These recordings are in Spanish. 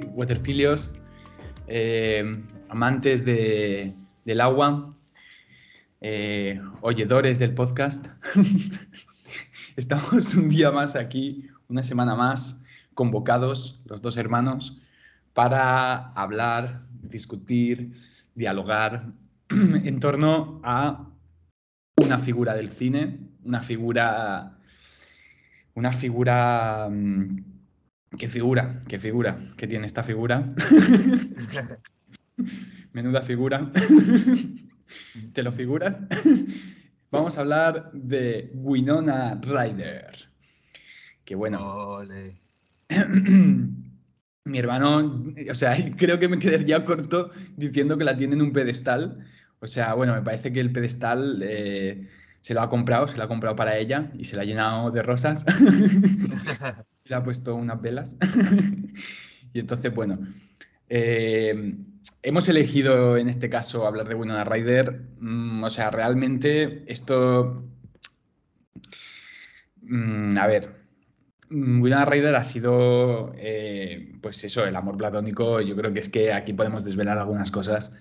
waterfilios, eh, amantes de- del agua, eh, oyedores del podcast. Estamos un día más aquí, una semana más, convocados los dos hermanos para hablar, discutir, dialogar en torno a una figura del cine, una figura, una figura, mm, ¿qué figura? ¿Qué figura? ¿Qué tiene esta figura? Menuda figura. ¿Te lo figuras? Vamos a hablar de Winona Ryder. Que bueno, Ole. mi hermano, o sea, creo que me quedaría corto diciendo que la tiene en un pedestal. O sea, bueno, me parece que el pedestal eh, se lo ha comprado, se lo ha comprado para ella y se lo ha llenado de rosas. Ha puesto unas velas. y entonces, bueno, eh, hemos elegido en este caso hablar de Winona Ryder. Mm, o sea, realmente esto. Mm, a ver, mm, Winona Ryder ha sido, eh, pues eso, el amor platónico. Yo creo que es que aquí podemos desvelar algunas cosas.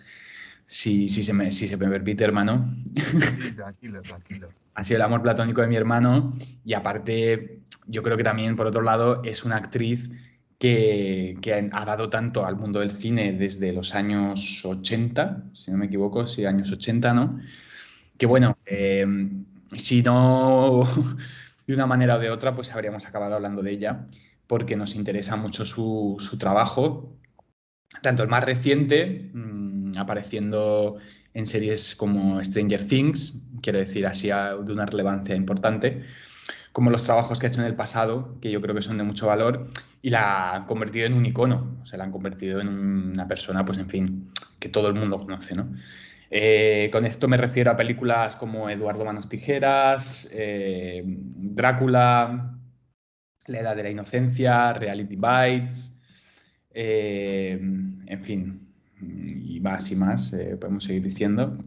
Si, si se me, si se me permite, hermano. Sí, tranquilo, tranquilo. ha sido el amor platónico de mi hermano y aparte yo creo que también por otro lado es una actriz que, que ha dado tanto al mundo del cine desde los años 80, si no me equivoco, sí, años 80, ¿no? Que bueno, eh, si no de una manera o de otra, pues habríamos acabado hablando de ella porque nos interesa mucho su, su trabajo, tanto el más reciente, mmm, apareciendo en series como Stranger Things, quiero decir así de una relevancia importante, como los trabajos que ha hecho en el pasado, que yo creo que son de mucho valor, y la han convertido en un icono, o sea, la han convertido en una persona, pues en fin, que todo el mundo conoce, ¿no? Eh, con esto me refiero a películas como Eduardo Manos Tijeras, eh, Drácula, La Edad de la Inocencia, Reality Bites, eh, en fin, y más y más, eh, podemos seguir diciendo.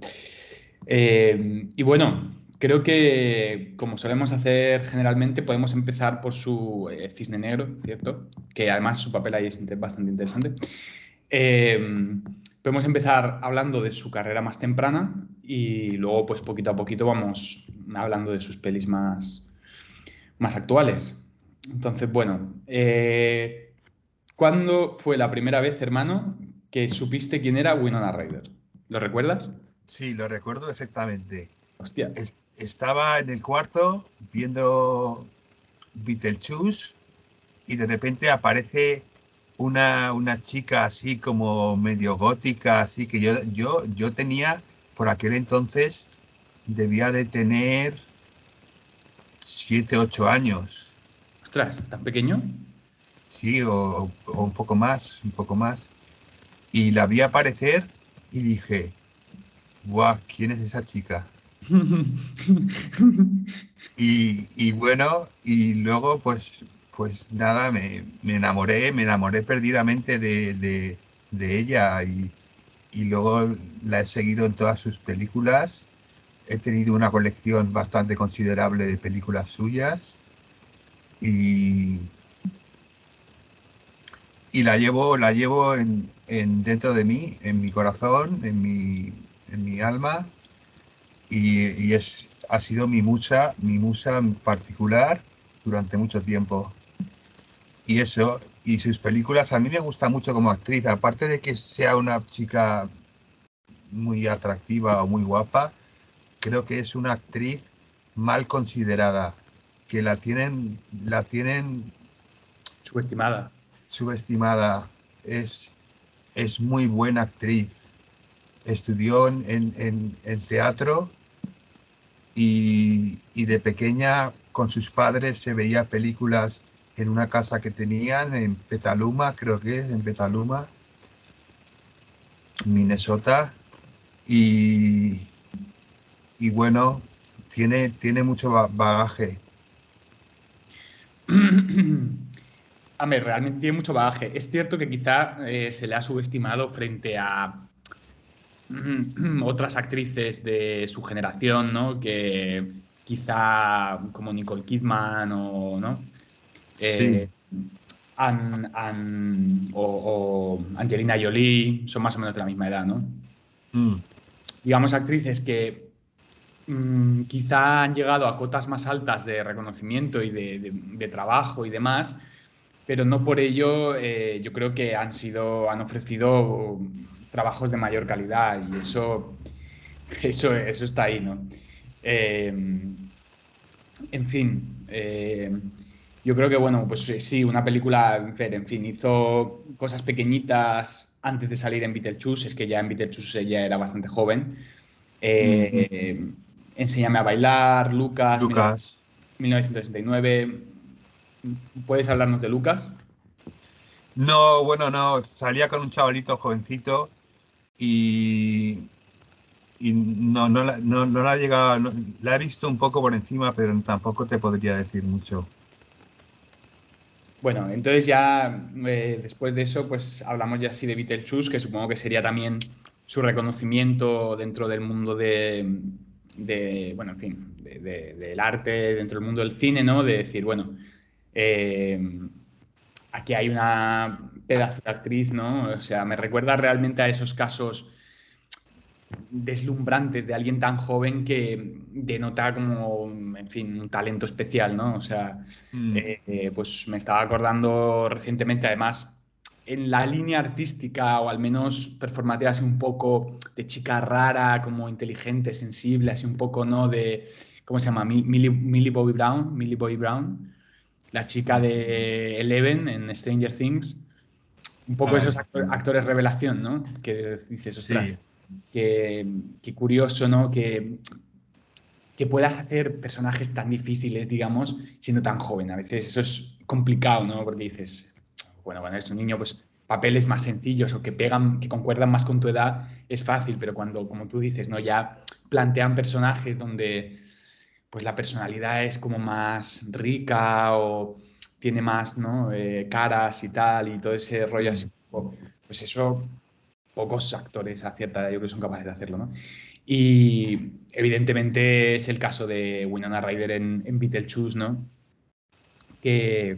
Eh, y bueno, creo que como solemos hacer generalmente, podemos empezar por su cisne negro, ¿cierto? Que además su papel ahí es bastante interesante. Podemos empezar hablando de su carrera más temprana y luego, pues poquito a poquito, vamos hablando de sus pelis más, más actuales. Entonces, bueno, ¿cuándo fue la primera vez, hermano, que supiste quién era Winona Ryder? ¿Lo recuerdas? Sí, lo recuerdo perfectamente. Hostia. Es- estaba en el cuarto viendo Beetlejuice y de repente aparece una, una chica así como medio gótica, así que yo, yo, yo tenía, por aquel entonces, debía de tener 7, 8 años. Ostras, ¿tan pequeño? Sí, o, o un poco más, un poco más. Y la vi aparecer y dije, guau, ¿quién es esa chica? Y, y bueno, y luego pues, pues nada, me, me enamoré, me enamoré perdidamente de, de- de ella y, y luego la he seguido en todas sus películas. He tenido una colección bastante considerable de películas suyas y, y la llevo, la llevo en, en dentro de mí, en mi corazón, en mi, en mi alma y, y es, ha sido mi musa, mi musa en particular durante mucho tiempo. Y eso, y sus películas a mí me gusta mucho como actriz, aparte de que sea una chica muy atractiva o muy guapa, creo que es una actriz mal considerada, que la tienen, la tienen Subestimada. Subestimada. Es, es muy buena actriz. Estudió en, en- en- teatro y, y de pequeña con sus padres se veía películas en una casa que tenían en Petaluma, creo que es en Petaluma, Minnesota. Y, y bueno, tiene, tiene mucho ba- bagaje. A ver, realmente tiene mucho bagaje. Es cierto que quizá eh, se le ha subestimado frente a otras actrices de su generación, ¿no? Que quizá como Nicole Kidman o, ¿no? Eh, o, Angelina Jolie, son más o menos de la misma edad, ¿no? Mm. Digamos, actrices que mm, quizá han llegado a cotas más altas de reconocimiento y de, trabajo y demás, pero no por ello eh, yo creo que han sido, han ofrecido trabajos de mayor calidad y eso, eso, eso está ahí, ¿no? Eh, en fin, eh, yo creo que, bueno, pues sí, una película, en fin, hizo cosas pequeñitas antes de salir en Beetlejuice, es que ya en Beetlejuice ella era bastante joven. Eh, Enséñame a bailar, Lucas, Lucas. 1969. ¿Puedes hablarnos de Lucas? No, bueno, no, salía con un chavalito jovencito y, y no, no, la, no, no la ha llegado, la he visto un poco por encima, pero tampoco te podría decir mucho. Bueno, entonces ya eh, después de eso, pues hablamos ya así de Beetlejuice, que supongo que sería también su reconocimiento dentro del mundo de, bueno, en fin, del arte, dentro del mundo del cine, ¿no? De decir, bueno, eh, aquí hay una pedazo de actriz, ¿no? O sea, me recuerda realmente a esos casos deslumbrantes de alguien tan joven que denota como, en fin, un talento especial, ¿no? O sea, mm. eh, eh, pues me estaba acordando recientemente, además, en la línea artística o al menos performativa, así un poco de chica rara, como inteligente, sensible, así un poco, ¿no? De, ¿cómo se llama? Millie, Bobby Brown, Millie Bobby Brown, la chica de Eleven en Stranger Things. Un poco esos actores, revelación, ¿no? Que dices, ostras, Qué, curioso, ¿no? Que, que puedas hacer personajes tan difíciles, digamos, siendo tan joven. A veces eso es complicado, ¿no? Porque dices, bueno, cuando eres un niño, pues papeles más sencillos o que pegan, que concuerdan más con tu edad, es fácil, pero cuando, como tú dices, ¿no? Ya plantean personajes donde pues la personalidad es como más rica o tiene más, ¿no? Eh, caras y tal, y todo ese rollo así, pues eso pocos actores a cierta edad yo creo que son capaces de hacerlo, ¿no? Y evidentemente es el caso de Winona Ryder en, en Beetlejuice, ¿no? Que,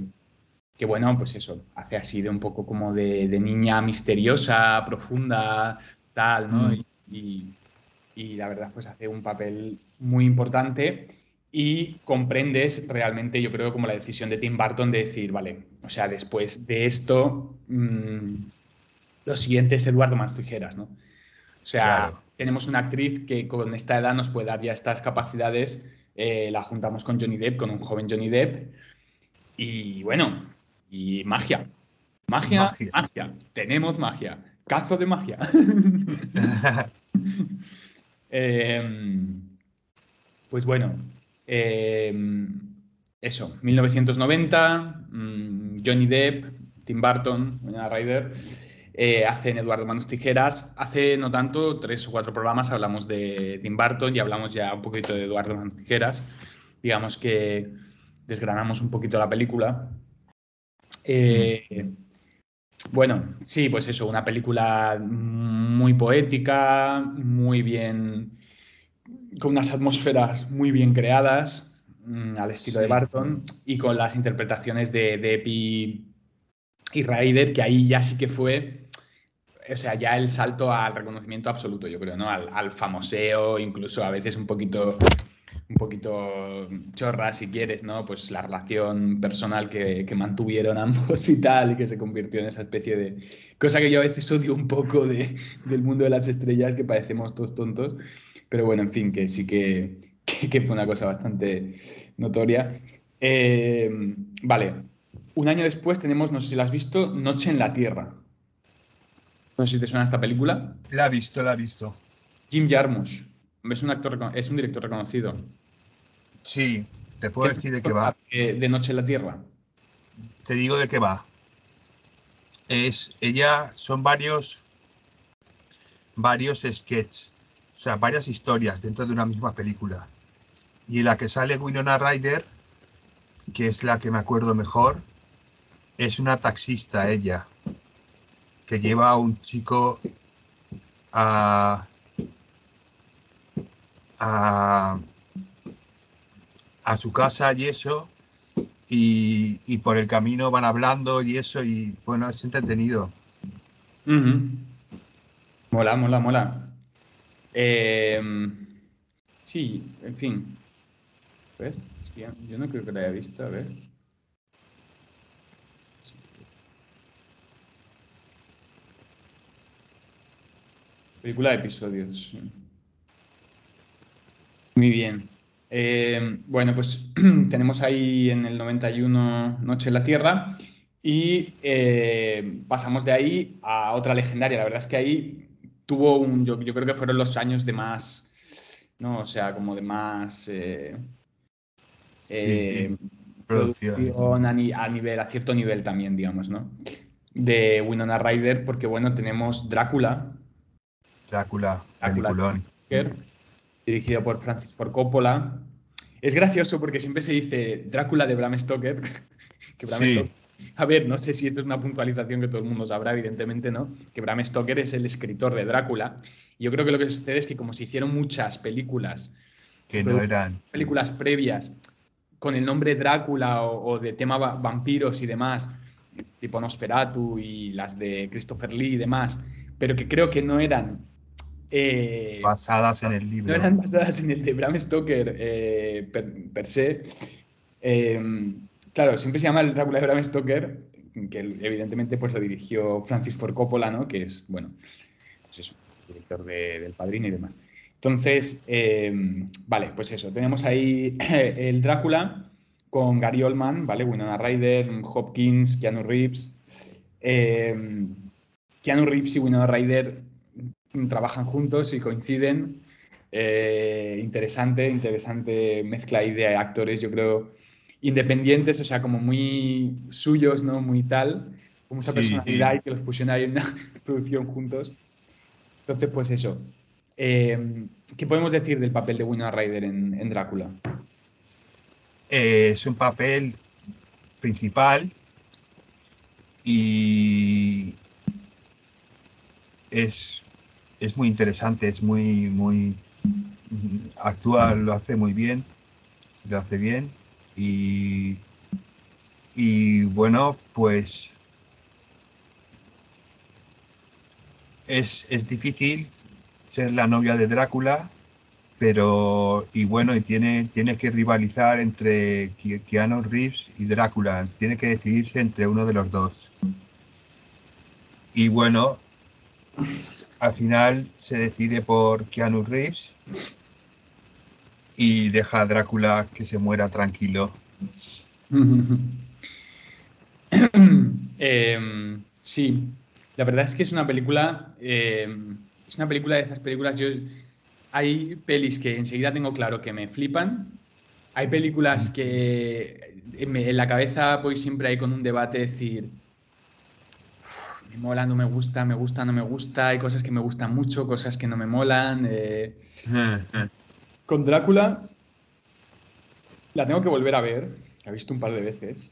que, bueno, pues eso, hace así de un poco como de, niña misteriosa, profunda, tal, ¿no? Mm. Y, y, la verdad, pues hace un papel muy importante y comprendes realmente, yo creo, como la decisión de Tim Burton de decir, vale, o sea, después de esto, mmm, lo siguiente es Eduardo Más Tijeras, ¿no? O sea, tenemos una actriz que con esta edad nos puede dar ya estas capacidades, eh, la juntamos con Johnny Depp, con un joven Johnny Depp, y bueno, y magia. Magia, magia. Tenemos magia. Caso de magia. Em, pues bueno, em, eso, 1990, mm, Johnny Depp, Tim Burton, Ryder. Eh, hacen Eduardo Manos Tijeras. Hace no tanto, tres o cuatro programas, hablamos de Tim Burton y hablamos ya un poquito de Eduardo Manos Tijeras. Digamos que desgranamos un poquito la película. Eh, bueno, sí, pues eso, una película muy poética, muy bien, con unas atmósferas muy bien creadas, mm, al estilo de Barton, y con las interpretaciones de, de Epi y Ryder, que ahí ya sí que fue o sea, ya el salto al reconocimiento absoluto, yo creo, ¿no? Al, famoseo, incluso a veces un poquito, un poquito chorra, si quieres, ¿no? Pues la relación personal que, mantuvieron ambos y tal, y que se convirtió en esa especie de cosa que yo a veces odio un poco de, del mundo de las estrellas, que parecemos todos tontos, pero bueno, en fin, que sí que, que, fue una cosa bastante notoria. Eh, vale, un año después tenemos, no sé si la has visto, Noche en la Tierra. No sé si te suena esta película. La he visto, la he visto. Jim Jarmusch. Es un actor, es un director reconocido. Sí, te puedo decir de qué va. De Noche en la Tierra. Te digo de qué va. Es ella, son varios, varios sketches, o sea, varias historias dentro de una misma película. Y en la que sale Winona Ryder, que es la que me acuerdo mejor, es una taxista ella que lleva a un chico a, a, su casa y eso, y, por el camino van hablando y eso, y bueno, es entretenido. Mola, mola, mola. Em, sí, en fin. A ver, yo no creo que la haya visto, a ver. Película de episodios. Muy bien. Eh, bueno, pues tenemos ahí en el 91 Noche en la Tierra y eh, pasamos de ahí a otra legendaria. La verdad es que ahí tuvo un, yo, creo que fueron los años de más, ¿no? O sea, como de más eh, producción, a, nivel, a cierto nivel también, digamos, ¿no? De Winona Ryder, porque bueno, tenemos Drácula. Drácula, Drácula dirigido por Francis Ford Coppola. Es gracioso porque siempre se dice Drácula de Bram Stoker. a ver, no sé si esto es una puntualización que todo el mundo sabrá, evidentemente, ¿no? Que Bram Stoker es el escritor de Drácula. Yo creo que lo que sucede es que como se hicieron muchas películas, que no eran películas previas con el nombre Drácula o, de tema vampiros y demás, tipo Nosferatu y las de Christopher Lee y demás, pero que creo que no eran eh, basadas en el libro. No eran basadas en el de Bram Stoker eh, per, se. Eh, claro, siempre se llama el Drácula de Bram Stoker, que evidentemente pues lo dirigió Francis Ford Coppola, ¿no? Que es, bueno, pues eso, director de, del Padrino y demás. Entonces, vale, pues eso, tenemos ahí el Drácula con Gary Oldman, ¿vale? Winona Ryder, Hopkins, Keanu Reeves. Keanu Reeves y Winona Ryder trabajan juntos y coinciden. Eh, interesante, interesante mezcla ahí de actores, yo creo, independientes, o sea, como muy suyos, ¿no? Muy tal, como esa personalidad y que los pusieron ahí en una producción juntos. Entonces, pues eso. Eh, ¿Qué podemos decir del papel de Winona Ryder en, Drácula? Eh, es un papel principal y es es muy interesante, es muy, muy, actúa, lo hace muy bien, lo hace bien y, y bueno, pues es, es difícil ser la novia de Drácula, pero y bueno, y tiene, tiene que rivalizar entre Keanu Reeves y Drácula, tiene que decidirse entre uno de los dos. Y bueno, al final se decide por Keanu Reeves y deja a Drácula que se muera tranquilo. Em, sí, la verdad es que es una película, em, es una película de esas películas, yo, hay pelis que enseguida tengo claro que me flipan, hay películas que en la cabeza voy siempre ahí con un debate, decir, me mola, no me gusta, me gusta, no me gusta, hay cosas que me gustan mucho, cosas que no me molan. Eh. Con Drácula la tengo que volver a ver, la he visto un par de veces.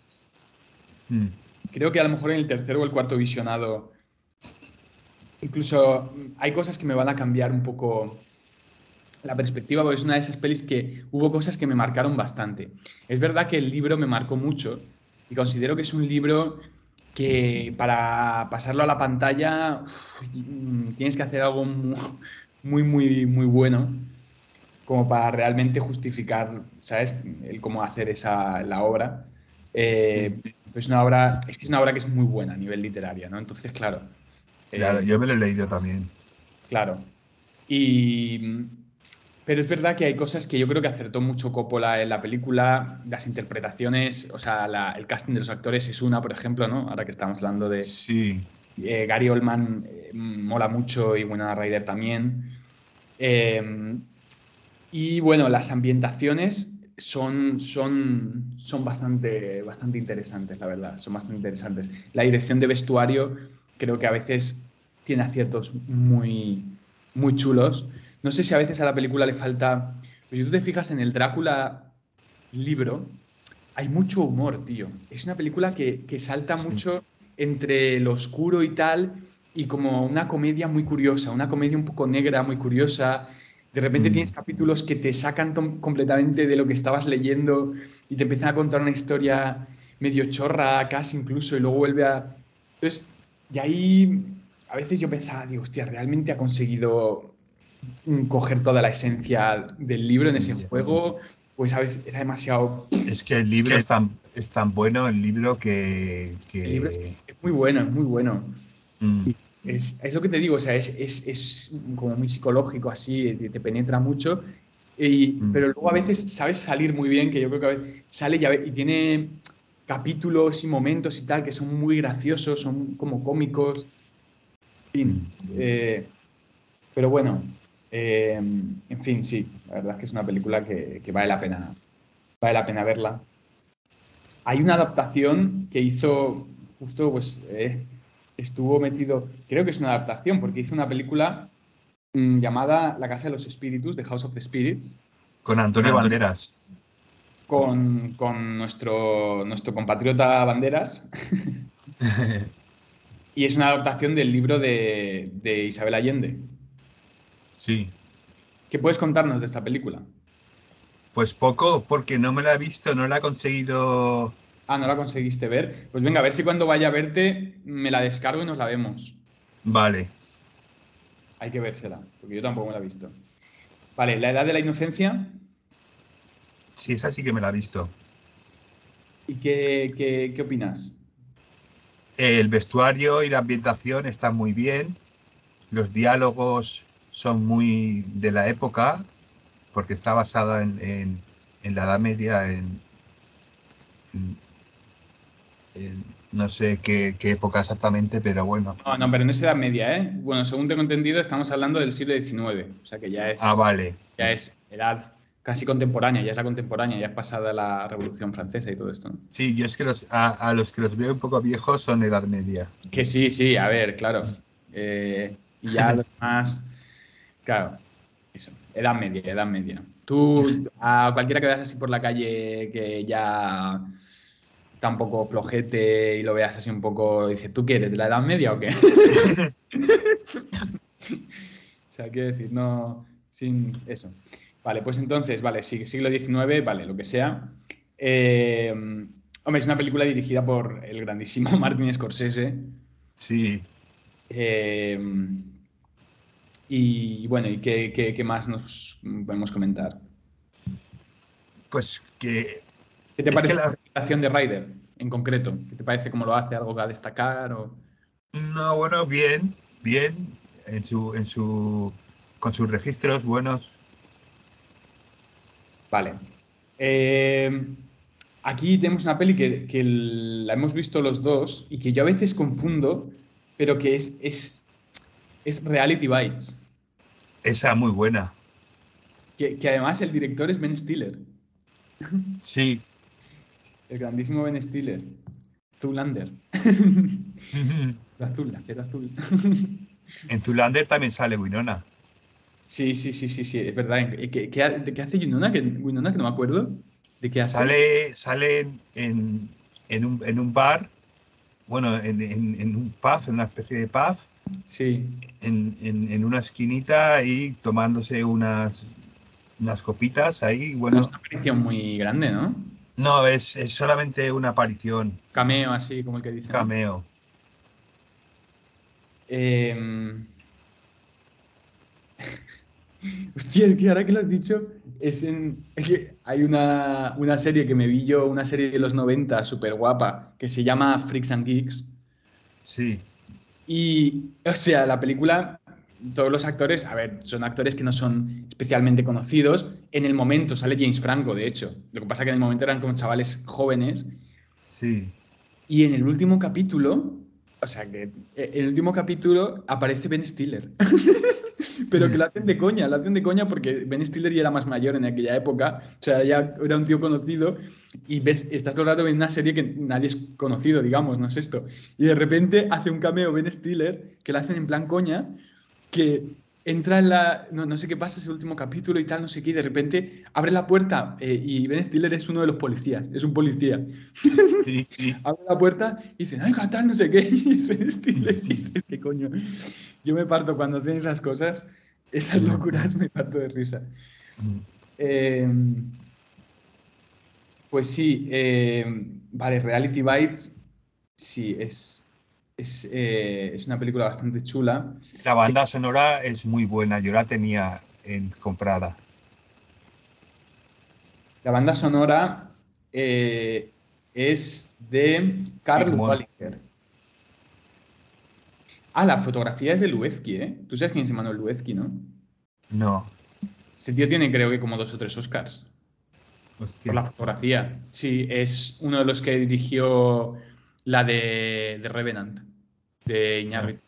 Mm. Creo que a lo mejor en el tercero o el cuarto visionado, incluso hay cosas que me van a cambiar un poco la perspectiva, porque es una de esas pelis que hubo cosas que me marcaron bastante. Es verdad que el libro me marcó mucho y considero que es un libro que para pasarlo a la pantalla tienes que hacer algo muy, muy, muy bueno como para realmente justificar, ¿sabes? El cómo hacer esa, la obra. Eh, Es una obra, es que es una obra que es muy buena a nivel literario, ¿no? Entonces, claro. Claro, yo me lo he leído también. Claro. Y, pero es verdad que hay cosas que yo creo que acertó mucho Coppola en la película, las interpretaciones, o sea, el casting de los actores es una, por ejemplo, ¿no? Ahora que estamos hablando de... Sí. Eh, Gary Oldman eh, mola mucho y Winona Ryder también. Em, y bueno, las ambientaciones son, son, son bastante, bastante interesantes, la verdad, son bastante interesantes. La dirección de vestuario creo que a veces tiene aciertos muy, muy chulos. No sé si a veces a la película le falta. Pero si tú te fijas en el Drácula libro, hay mucho humor, tío. Es una película que, salta mucho entre lo oscuro y tal, y como una comedia muy curiosa, una comedia un poco negra, muy curiosa. De repente tienes capítulos que te sacan completamente de lo que estabas leyendo y te empiezan a contar una historia medio chorra, casi incluso, y luego vuelve a... Entonces, y ahí a veces yo pensaba, digo, hostia, realmente ha conseguido coger toda la esencia del libro en ese juego, pues a veces era demasiado... Es que el libro es tan, es tan bueno, el libro que... es muy bueno, es muy bueno. Mm. Es, lo que te digo, o sea, es, como muy psicológico así, te, penetra mucho, mm. pero luego a veces sabes salir muy bien, que yo creo que a veces sale y, y tiene capítulos y momentos y tal que son muy graciosos, son como cómicos. En fin, mm. eh, pero bueno, eh, en fin, sí, la verdad es que es una película que, vale la pena, vale la pena verla. Hay una adaptación que hizo justo, pues, eh, estuvo metido, creo que es una adaptación, porque hizo una película mm, llamada La Casa de los Espíritus, The House of the Spirits. Con Antonio Banderas. Con, nuestro, nuestro compatriota Banderas. y es una adaptación del libro de, de Isabel Allende. Sí. ¿Qué puedes contarnos de esta película? Pues poco, porque no me la he visto, no la he conseguido. Ah, no la conseguiste ver. Pues venga, a ver si cuando vaya a verte me la descargo y nos la vemos. Vale. Hay que vérsela, porque yo tampoco me la he visto. Vale, la edad de la inocencia. Sí, esa sí que me la he visto. ¿Y qué, qué opinas? El vestuario y la ambientación están muy bien. Los diálogos son muy de la época, porque está basada en, la Edad Media, en, no sé qué, época exactamente, pero bueno. No, no, pero no es Edad Media, ¿eh? Bueno, según tengo entendido, estamos hablando del siglo XIX, o sea que ya es... Ah, vale. Ya es edad casi contemporánea, ya es la contemporánea, ya es pasada la Revolución Francesa y todo esto. Sí, yo es que los, a, los que los veo un poco viejos son Edad Media. Que sí, sí, a ver, claro. Eh, y ya los más Claro, eso. Edad media, edad media. Tú, a cualquiera que veas así por la calle que ya está un poco flojete y lo veas así un poco, dices, ¿tú quieres de la edad media o qué? o sea, quiero decir, no, sin eso. Vale, pues entonces, vale, siglo XIX, vale, lo que sea. Eh, hombre, es una película dirigida por el grandísimo Martin Scorsese. Sí. Eh, y bueno, ¿y qué, más nos podemos comentar? Pues que... ¿Qué te parece la presentación de Ryder en concreto? ¿Qué te parece cómo lo hace? ¿Algo a destacar? O... No, bueno, bien, bien, en su, en su, con sus registros buenos. Vale. Eh, aquí tenemos una peli que, que, la hemos visto los dos y que yo a veces confundo, pero que es, es es Reality Bites. Esa muy buena. Que, además el director es Ben Stiller. Sí. El grandísimo Ben Stiller. Zulander. azul, la azul. en Zulander también sale Winona. Sí, sí, sí, sí, sí, es verdad. ¿Qué, qué, de qué hace Winona? Que, Winona, que no me acuerdo. ¿De qué hace? Sale, sale en, en, un, en un bar, bueno, en, en, un pub, en una especie de pub, Sí. En, una esquinita ahí tomándose unas, unas copitas ahí. Bueno, es una aparición muy grande, ¿no? No, es, solamente una aparición. Cameo, así como el que dice. Cameo. Em, hostia, es que ahora que lo has dicho, es en. que hay una, una, serie que me vi yo, una serie de los 90 súper guapa, que se llama Freaks and Geeks. Sí. Y, o sea, la película, todos los actores, a ver, son actores que no son especialmente conocidos. En el momento sale James Franco, de hecho. Lo que pasa es que en el momento eran como chavales jóvenes. Sí. Y en el último capítulo, o sea, que en el último capítulo aparece Ben Stiller. Pero que lo hacen de coña, lo hacen de coña porque Ben Stiller ya era más mayor en aquella época, o sea, ya era un tío conocido y ves, estás todo el rato viendo una serie que nadie es conocido, digamos, no es esto. Y de repente hace un cameo Ben Stiller, que lo hacen en plan coña, que entra en la. No, sé qué pasa, ese último capítulo y tal, no sé qué, y de repente abre la puerta eh, y Ben Stiller es uno de los policías, es un policía. abre la puerta y dice, ay, tal, no sé qué, y es Ben Stiller. Y dices, ¿qué coño? Yo me parto cuando hacen esas cosas. Esas locuras me parto de risa. Mm. Eh, pues sí, eh, vale, Reality Bites, sí, es, es, eh, es una película bastante chula. La banda sonora es muy buena, yo la tenía en, comprada. La banda sonora eh, es de Carl. Wallinger. Ah, la fotografía es de Luezki, ¿eh? Tú sabes quién es Manuel Luezki, ¿no? No. Ese tío tiene creo que como dos o tres Oscars hostia. por la fotografía. Sí, es uno de los que dirigió la de, de Revenant, de Iñárritu.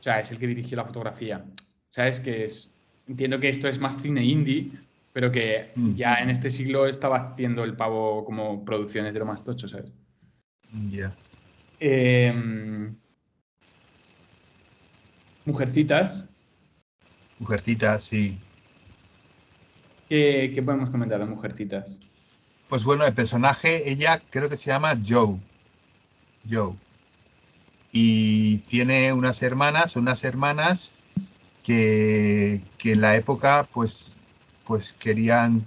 O sea, es el que dirigió la fotografía. ¿Sabes? Que es... Entiendo que esto es más cine indie, pero que Mm. ya en este siglo estaba haciendo el pavo como producciones de lo más tocho, ¿sabes? Ya. Eh, Mujercitas, Mujercita, sí. ¿qué, qué podemos comentar de Mujercitas? Pues bueno, el personaje, ella creo que se llama Joe. Joe. Y tiene unas hermanas, unas hermanas que, que en la época, pues, pues querían,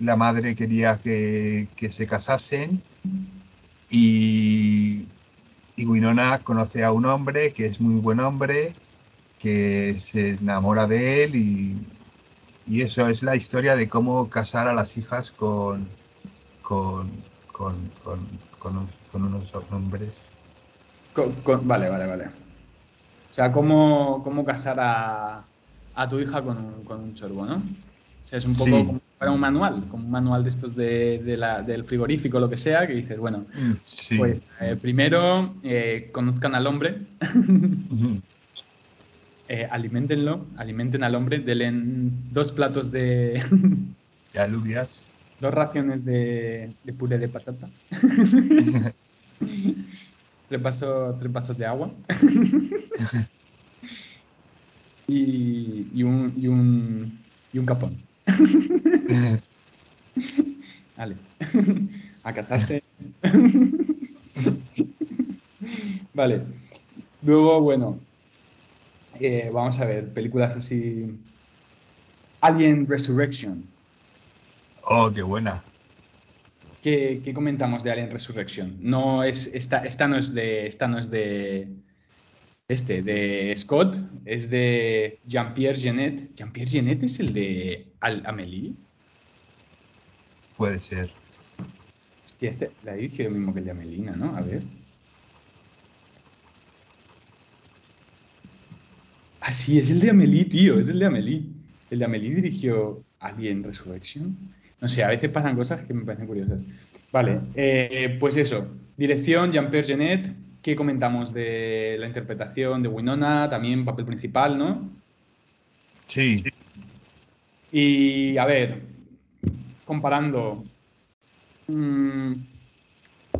la madre quería que, que se casasen y, y Winona conoce a un hombre que es muy buen hombre, que se enamora de él y, y eso es la historia de cómo casar a las hijas con, con, con, con, con unos, con unos hombres. Co- con- vale, vale, vale. O sea, ¿cómo, cómo casar a, a tu hija con un, con un chorbo, ¿no? O sea, es un poco Sí. como para un manual, como un manual de estos de, de la- del frigorífico, lo que sea, que dices, bueno, Sí. pues eh, primero eh, conozcan al hombre, eh, alimentenlo, alimenten al hombre, denle dos platos de, Y alubias. Dos raciones de, de puré de patata, tres vasos, tres vasos de agua y, y un, y, un, y un capón. Vale. A casarse. vale. Luego, bueno. eh, vamos a ver, películas así. Alien Resurrection. Oh, qué buena. ¿Qué, qué comentamos de Alien Resurrection? No es. Esta, esta no es de. Esta no es de. Este, de Scott, es de Jean-Pierre Genet. ¿Jean-Pierre Genet es el de Al Amélie? Puede ser. Hostia, este, la dirigió lo mismo que el de Amelina, ¿no? A ver. Ah, sí, es el de Amelie, tío, es el de Amelie. El de Amelie dirigió Alien Resurrection. No sé, a veces pasan cosas que me parecen curiosas. Vale, eh, pues eso. Dirección, Jean-Pierre Genet. ¿Qué comentamos de la interpretación de Winona? También papel principal, ¿no? Sí. Y a ver, comparando. mm,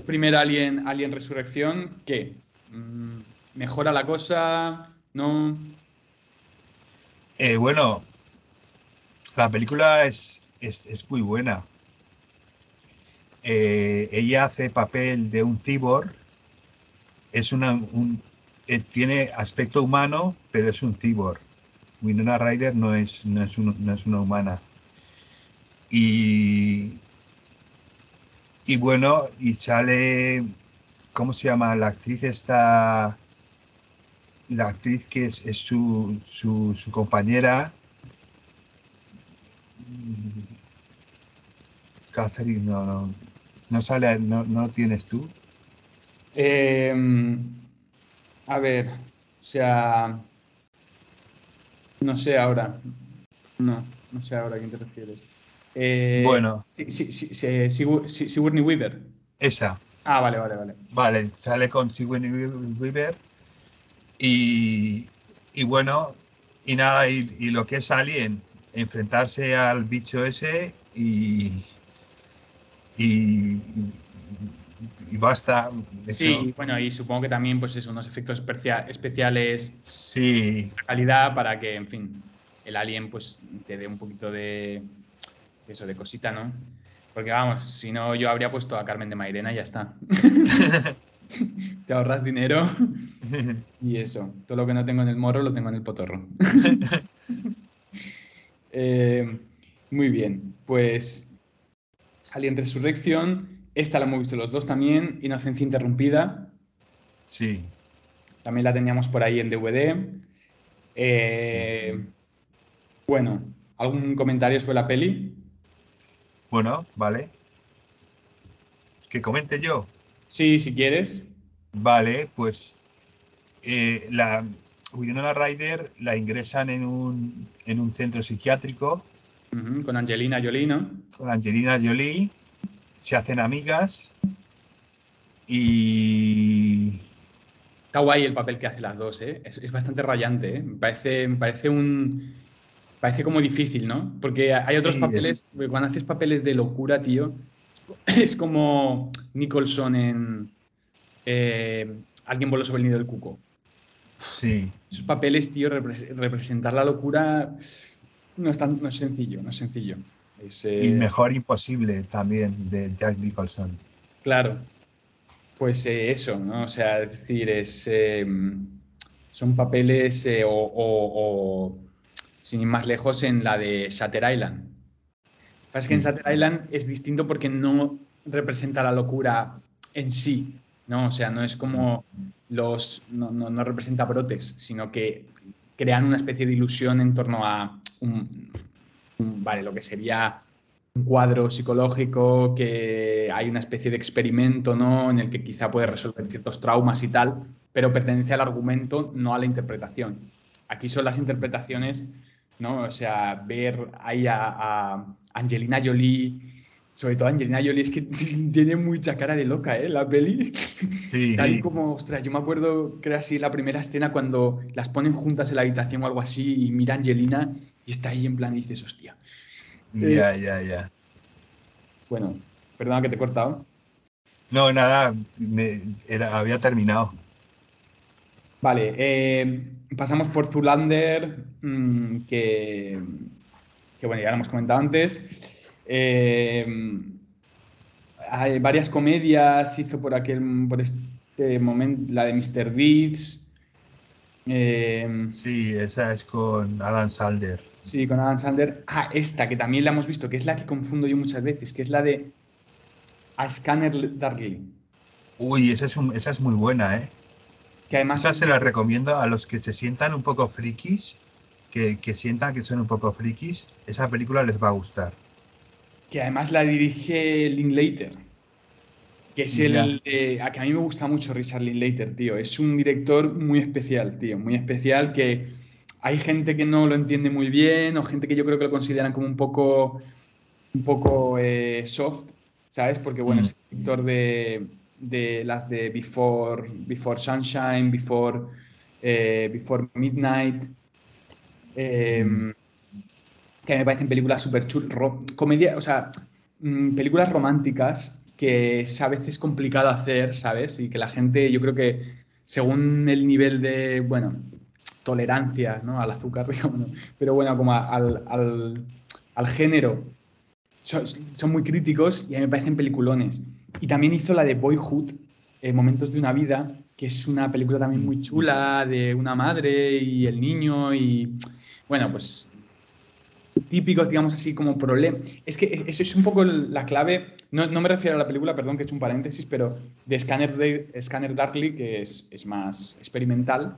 primer Alien, Alien Resurrección, ¿qué? Mm, ¿Mejora la cosa? ¿No? Eh, bueno, la película es, es, es muy buena. Eh, ella hace papel de un cyborg. Es una, un, eh, tiene aspecto humano, pero es un cyborg. Winona Ryder no es, no es, no es una humana. Y, y bueno, y sale, ¿cómo se llama? La actriz está, la actriz que es, su, su compañera, Catherine, no, no, no sale, no, no lo tienes tú. Eh, a ver, o sea. No sé ahora. No, no sé ahora a quién te refieres. Eh, Bueno, Sí, sí, sí, sí, Sigour- sí, Sigourney Weaver. esa, Ah, vale, vale, vale. vale, sale con Sigourney Weaver y, y bueno, y nada, y, y lo que es Alien, enfrentarse al bicho ese y, y, y basta. Sí, bueno, y supongo que también, pues eso, unos efectos especia- especiales sí, de calidad para que, en fin, el alien, pues, te dé un poquito de. Eso, de cosita, ¿no? Porque vamos, si no, yo habría puesto a Carmen de Mairena y ya está. te ahorras dinero y eso. Todo lo que no tengo en el morro lo tengo en el potorro. Eh, muy bien, pues Alien Resurrección, esta la hemos visto los dos también, Inocencia Interrumpida. Sí. También la teníamos por ahí en DVD. Eh, bueno, ¿algún comentario sobre la peli? Bueno, vale. ¿Que comente yo? Sí, si quieres. Vale, pues eh, la Winona Ryder la ingresan en un, en un centro psiquiátrico. Con Angelina Jolie, ¿no? Con Angelina Jolie. Se hacen amigas. Y. Está guay el papel que hace las dos, ¿eh? Es, bastante rayante, ¿eh? Me parece, me parece un. Parece como difícil, ¿no? Porque hay otros papeles. Cuando haces papeles de locura, tío. Es como Nicholson en. Eh, Alguien voló sobre el nido del cuco. Sí. Esos papeles, tío, representar la locura no es, tan, no es sencillo, no es sencillo. y mejor imposible también de Jack Nicholson. Claro, pues eh, eso, ¿no? O sea, es decir, es, em, son papeles eh, o, sin ir más lejos, en la de Shutter Island. Es que en Shutter Island es distinto porque no representa la locura en sí, ¿no? O sea, no es como los. No, no, representa brotes, sino que crean una especie de ilusión en torno a un, vale, lo que sería un cuadro psicológico, que hay una especie de experimento, ¿no? En el que quizá puede resolver ciertos traumas y tal, pero pertenece al argumento, no a la interpretación. Aquí son las interpretaciones, ¿no? O sea, ver ahí a, a Angelina Jolie sobre todo Angelina Jolie es que tiene mucha cara de loca, ¿eh? La peli. Sí. Tal como, ostras, yo me acuerdo que era así la primera escena cuando las ponen juntas en la habitación o algo así y mira a Angelina y está ahí en plan y dices, hostia. Ya, ya, ya. Bueno, perdona que te he cortado. No, nada, había terminado. Vale, eh, pasamos por Zulander, mm, que, que bueno, ya lo hemos comentado antes. Eh, hay varias comedias, hizo por aquel por este momento la de Mr. Deeds. Eh, sí, esa es con Adam Sandler. Sí, con Adam Sandler. Ah, esta que también la hemos visto, que es la que confundo yo muchas veces, que es la de A Scanner Darkly. Uy, esa es, esa es muy buena, ¿eh? Que además esa se la recomiendo a los que se sientan un poco frikis, que, que sientan que son un poco frikis, esa película les va a gustar que además la dirige Linklater, que es el a que a mí me gusta mucho Richard Linklater, tío. Es un director muy especial, tío, muy especial que hay gente que no lo entiende muy bien o gente que yo creo que lo consideran como un poco un poco eh, soft, ¿sabes? Porque bueno, es mm. director de, de, las de Before, Before Sunshine, Before, eh, Before Midnight. Eh, mm que me parecen películas súper chulas, comedia, o sea, mm, películas románticas que es a veces complicado hacer, ¿sabes? Y que la gente, yo creo que según el nivel de, bueno, tolerancia, ¿no? Al azúcar, digamos, pero bueno, como al, al, género, son, muy críticos y a mí me parecen peliculones. Y también hizo la de Boyhood, eh, Momentos de una vida, que es una película también muy chula de una madre y el niño y, bueno, pues típicos, digamos así, como problema. Es que eso es un poco la clave, no, me refiero a la película, perdón que he hecho un paréntesis, pero de Scanner, de, Scanner Darkly, que es, más experimental,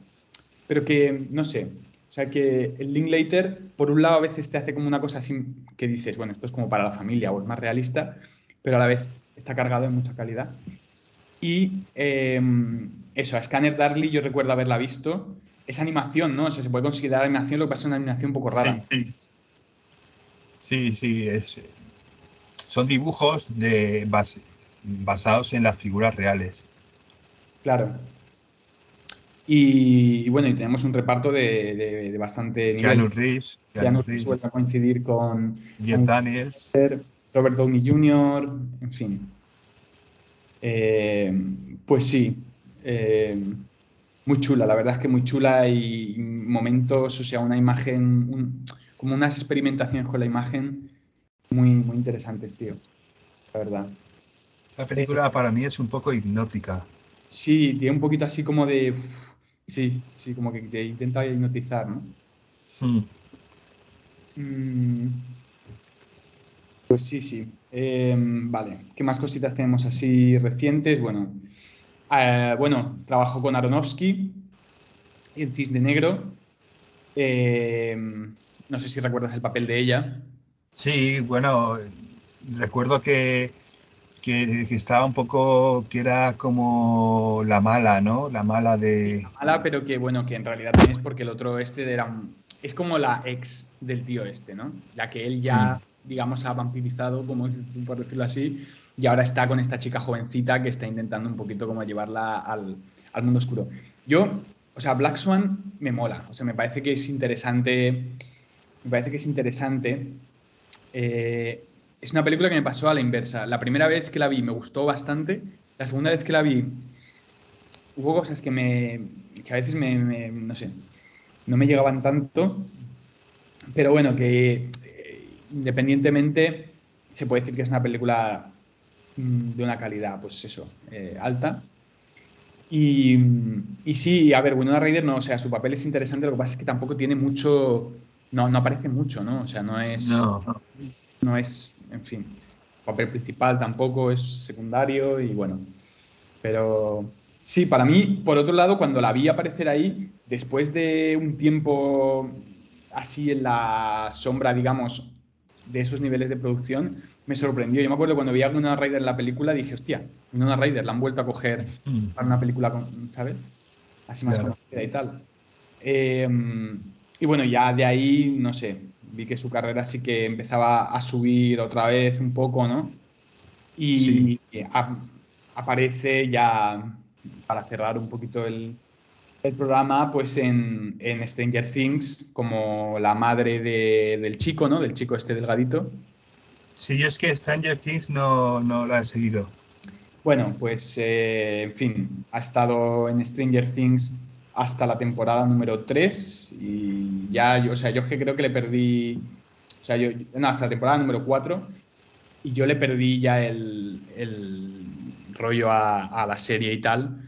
pero que, no sé, o sea, que el Linklater, por un lado, a veces te hace como una cosa así que dices, bueno, esto es como para la familia o es más realista, pero a la vez está cargado en mucha calidad. Y em, eso, a Scanner Darkly yo recuerdo haberla visto. Es animación, ¿no? O sea, se puede considerar animación, lo que pasa es una animación un poco rara. Sí, sí, es, son dibujos de, basados en las figuras reales. Claro. Y, bueno, y tenemos un reparto de, bastante nivel. Keanu Reeves. Keanu Reeves vuelve a coincidir con... Jeff Daniels. Robert Downey Jr., en fin. Eh, pues sí, eh, muy chula, la verdad es que muy chula y momentos, o sea, una imagen, como unas experimentaciones con la imagen muy, muy interesantes, tío. La verdad. La película para mí es un poco hipnótica. Sí, tiene un poquito así como de. Sí, sí, como que te intenta hipnotizar, ¿no? Hmm. Mm. Pues sí, sí. Em, vale, ¿qué más cositas tenemos así recientes? Bueno, eh, bueno, trabajo con Aronofsky en Cisne Negro. Em, no sé si recuerdas el papel de ella. Sí, bueno, recuerdo que, que, estaba un poco, que era como la mala, ¿no? La mala de... La mala, pero que bueno, que en realidad también es porque el otro este era un... Es como la ex del tío este, ¿no? Ya que él ya digamos, ha vampirizado, como por decirlo así, y ahora está con esta chica jovencita que está intentando un poquito como llevarla al, mundo oscuro. Yo, o sea, Black Swan me mola, o sea, me parece que es interesante, me parece que es interesante. Eh, es una película que me pasó a la inversa. La primera vez que la vi me gustó bastante, la segunda vez que la vi hubo cosas que me, que a veces me, no sé, no me llegaban tanto, pero bueno, que independientemente, se puede decir que es una película mm, de una calidad, pues eso, eh, alta. Y, y, sí, a ver, Winona Ryder no, o sea, su papel es interesante, lo que pasa es que tampoco tiene mucho, no, no aparece mucho, ¿no? O sea, no es, no, no es, en fin, papel principal tampoco, es secundario y bueno, pero sí, para mí, por otro lado, cuando la vi aparecer ahí, después de un tiempo así en la sombra, digamos, de esos niveles de producción me sorprendió. Yo me acuerdo cuando vi a Winona Ryder en la película, dije, hostia, Winona Ryder la han vuelto a coger para una película, ¿sabes? Así más conocida y tal. Em, y bueno, ya de ahí, no sé, vi que su carrera sí que empezaba a subir otra vez un poco, ¿no? Y aparece ya, para cerrar un poquito el, el programa pues en, Stranger Things como la madre del chico, ¿no? Del chico este delgadito. Sí, yo es que Stranger Things no, no la he seguido. Bueno, pues en fin, ha estado en Stranger Things hasta la temporada número 3 y ya, yo, o sea, yo que creo que le perdí, o sea, yo, no, hasta la temporada número 4 y yo le perdí ya el, rollo a, a la serie y tal,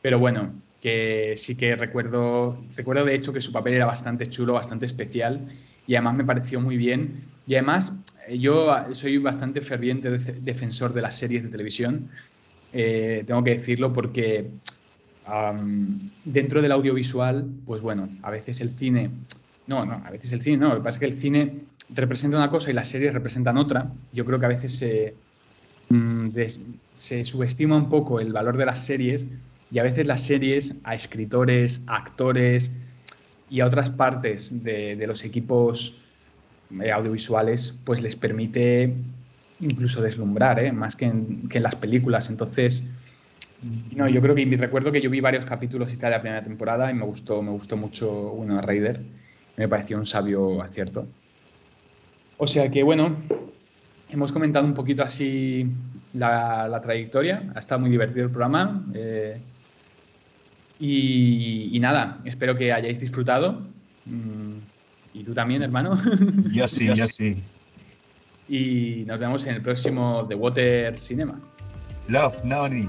pero bueno, que sí que recuerdo, recuerdo de hecho que su papel era bastante chulo, bastante especial y además me pareció muy bien. Y además eh, yo soy bastante ferviente defensor de las series de televisión, eh, tengo que decirlo porque dentro del audiovisual, pues bueno, a veces el cine, no, no, a veces el cine no, lo que pasa es que el cine representa una cosa y las series representan otra. Yo creo que a veces se, mm, subestima un poco el valor de las series y a veces las series a escritores, a actores y a otras partes de, los equipos eh, audiovisuales, pues les permite incluso deslumbrar, ¿eh? más que en, las películas. Entonces, no, yo creo que me recuerdo que yo vi varios capítulos y tal de la primera temporada y me gustó, me gustó mucho Winona Raider. Me pareció un sabio acierto. O sea que, bueno, hemos comentado un poquito así la, trayectoria. Ha estado muy divertido el programa. Eh, y, nada, espero que hayáis disfrutado. Mm, y tú también, hermano. Yo sí, yo sí. Y nos vemos en el próximo The Water Cinema. Love, Noni.